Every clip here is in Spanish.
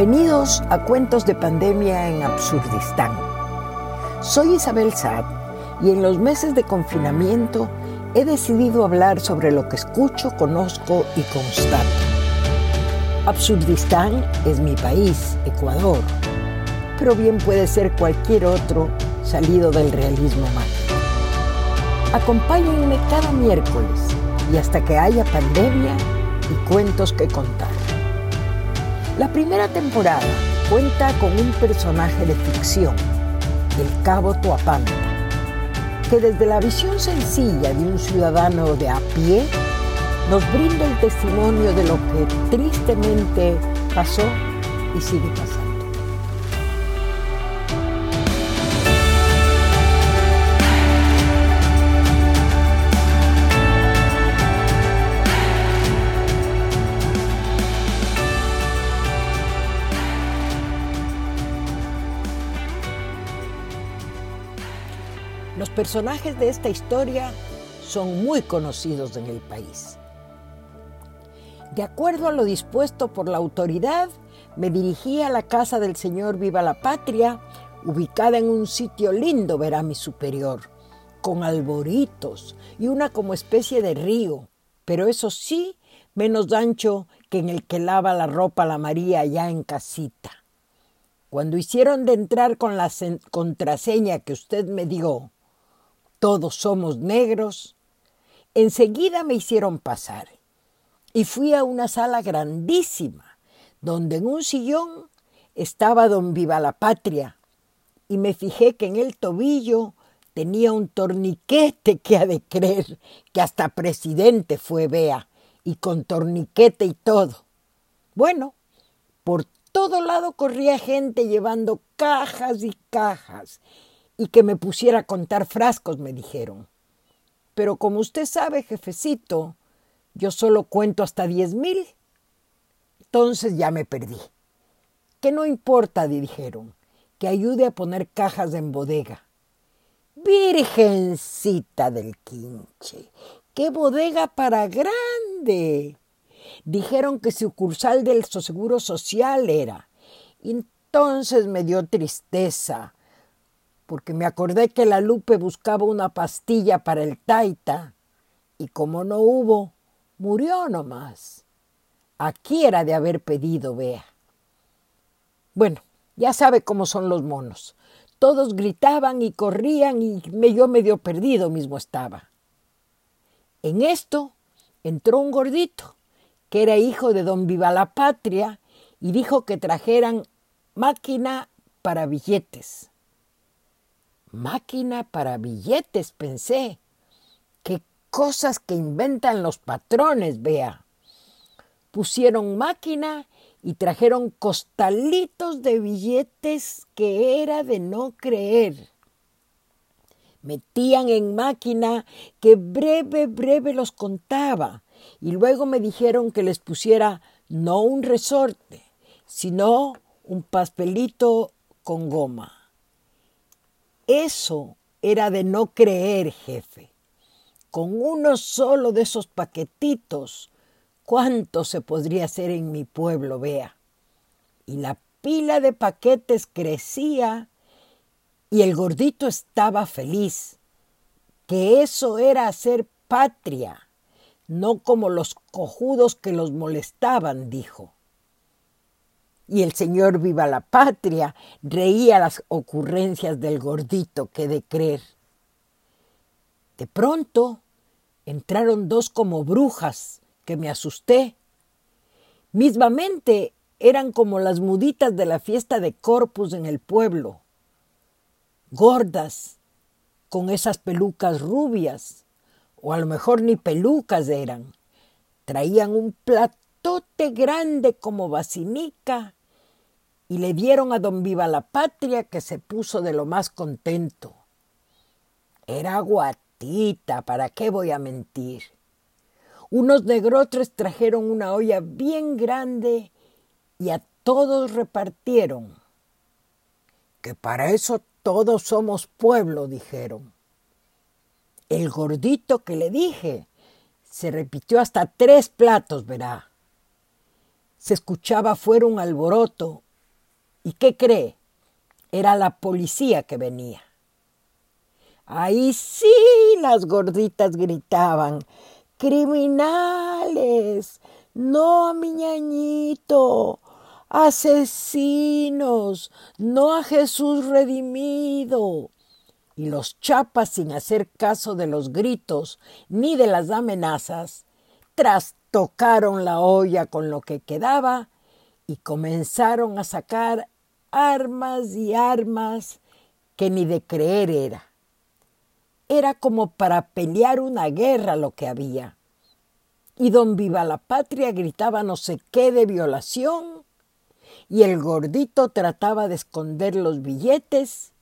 Bienvenidos a Cuentos de Pandemia en Absurdistán. Soy Isabel Saad y en los meses de confinamiento he decidido hablar sobre lo que escucho, conozco y constato. Absurdistán es mi país, Ecuador, pero bien puede ser cualquier otro salido del realismo mágico. Acompáñenme cada miércoles y hasta que haya pandemia y cuentos que contar. La primera temporada cuenta con un personaje de ficción, el cabo Tuapanta, que desde la visión sencilla de un ciudadano de a pie nos brinda el testimonio de lo que tristemente pasó y sigue pasando. Los personajes de esta historia son muy conocidos en el país. De acuerdo a lo dispuesto por la autoridad, me dirigí a la casa del señor Viva la Patria, ubicada en un sitio lindo, verá mi superior, con alboritos y una como especie de río, pero eso sí, menos ancho que en el que lava la ropa la María ya en casita. Cuando hicieron de entrar con la contraseña que usted me dio, todos somos negros, enseguida me hicieron pasar y fui a una sala grandísima donde en un sillón estaba don Viva la Patria y me fijé que en el tobillo tenía un torniquete que ha de creer que hasta presidente fue Bea y con torniquete y todo. Bueno, por todo lado corría gente llevando cajas y cajas y que me pusiera a contar frascos, me dijeron. Pero como usted sabe, jefecito, yo solo cuento hasta diez mil. Entonces ya me perdí. Que no importa, dijeron, que ayude a poner cajas en bodega. Virgencita del quinche, qué bodega para grande. Dijeron que sucursal del Seguro Social era. Entonces me dio tristeza porque me acordé que la Lupe buscaba una pastilla para el taita y como no hubo, murió nomás. Aquí era de haber pedido, vea. Bueno, ya sabe cómo son los monos. Todos gritaban y corrían y yo medio perdido mismo estaba. En esto entró un gordito, que era hijo de don Viva la Patria, y dijo que trajeran máquina para billetes. Máquina para billetes, pensé. Qué cosas que inventan los patrones, vea. Pusieron máquina y trajeron costalitos de billetes que era de no creer. Metían en máquina que breve, breve los contaba y luego me dijeron que les pusiera no un resorte, sino un papelito con goma. Eso era de no creer, jefe. Con uno solo de esos paquetitos, ¿cuánto se podría hacer en mi pueblo, vea? Y la pila de paquetes crecía y el gordito estaba feliz, que eso era hacer patria, no como los cojudos que los molestaban, dijo y el señor Viva la Patria reía las ocurrencias del gordito que de creer. De pronto entraron dos como brujas que me asusté. Mismamente eran como las muditas de la fiesta de Corpus en el pueblo, gordas, con esas pelucas rubias, o a lo mejor ni pelucas eran. Traían un platote grande como basinica y le dieron a don Viva la Patria que se puso de lo más contento. Era guatita, ¿para qué voy a mentir? Unos negrotres trajeron una olla bien grande y a todos repartieron. Que para eso todos somos pueblo, dijeron. El gordito que le dije se repitió hasta tres platos, verá. Se escuchaba fuera un alboroto ¿Y qué cree? Era la policía que venía. Ahí sí las gorditas gritaban, criminales, no a mi ñañito, asesinos, no a Jesús redimido. Y los chapas, sin hacer caso de los gritos ni de las amenazas, trastocaron la olla con lo que quedaba y comenzaron a sacar armas y armas que ni de creer era. Era como para pelear una guerra lo que había. Y don Viva la Patria gritaba no sé qué de violación, y el gordito trataba de esconder los billetes,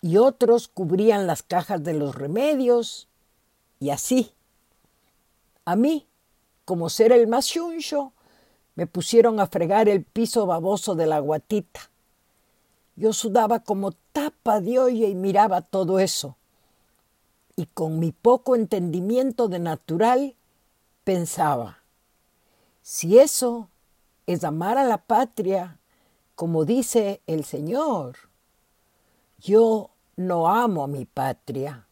y otros cubrían las cajas de los remedios, y así. A mí, como ser el más chuncho, me pusieron a fregar el piso baboso de la guatita. Yo sudaba como tapa de olla y miraba todo eso. Y con mi poco entendimiento de natural pensaba, si eso es amar a la patria, como dice el Señor, yo no amo a mi patria,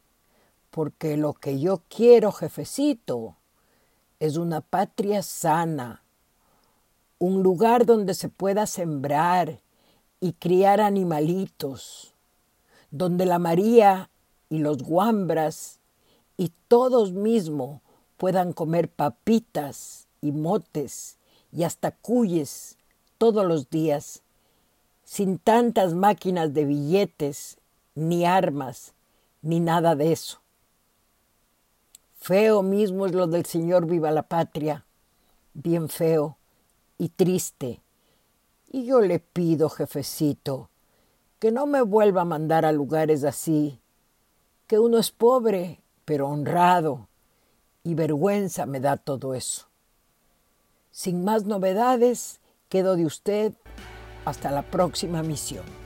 porque lo que yo quiero, jefecito, es una patria sana, un lugar donde se pueda sembrar y criar animalitos, donde la María y los guambras y todos mismos puedan comer papitas y motes y hasta cuyes todos los días, sin tantas máquinas de billetes, ni armas, ni nada de eso. Feo mismo es lo del Señor viva la patria, bien feo y triste. Y yo le pido, jefecito, que no me vuelva a mandar a lugares así, que uno es pobre, pero honrado, y vergüenza me da todo eso. Sin más novedades, quedo de usted hasta la próxima misión.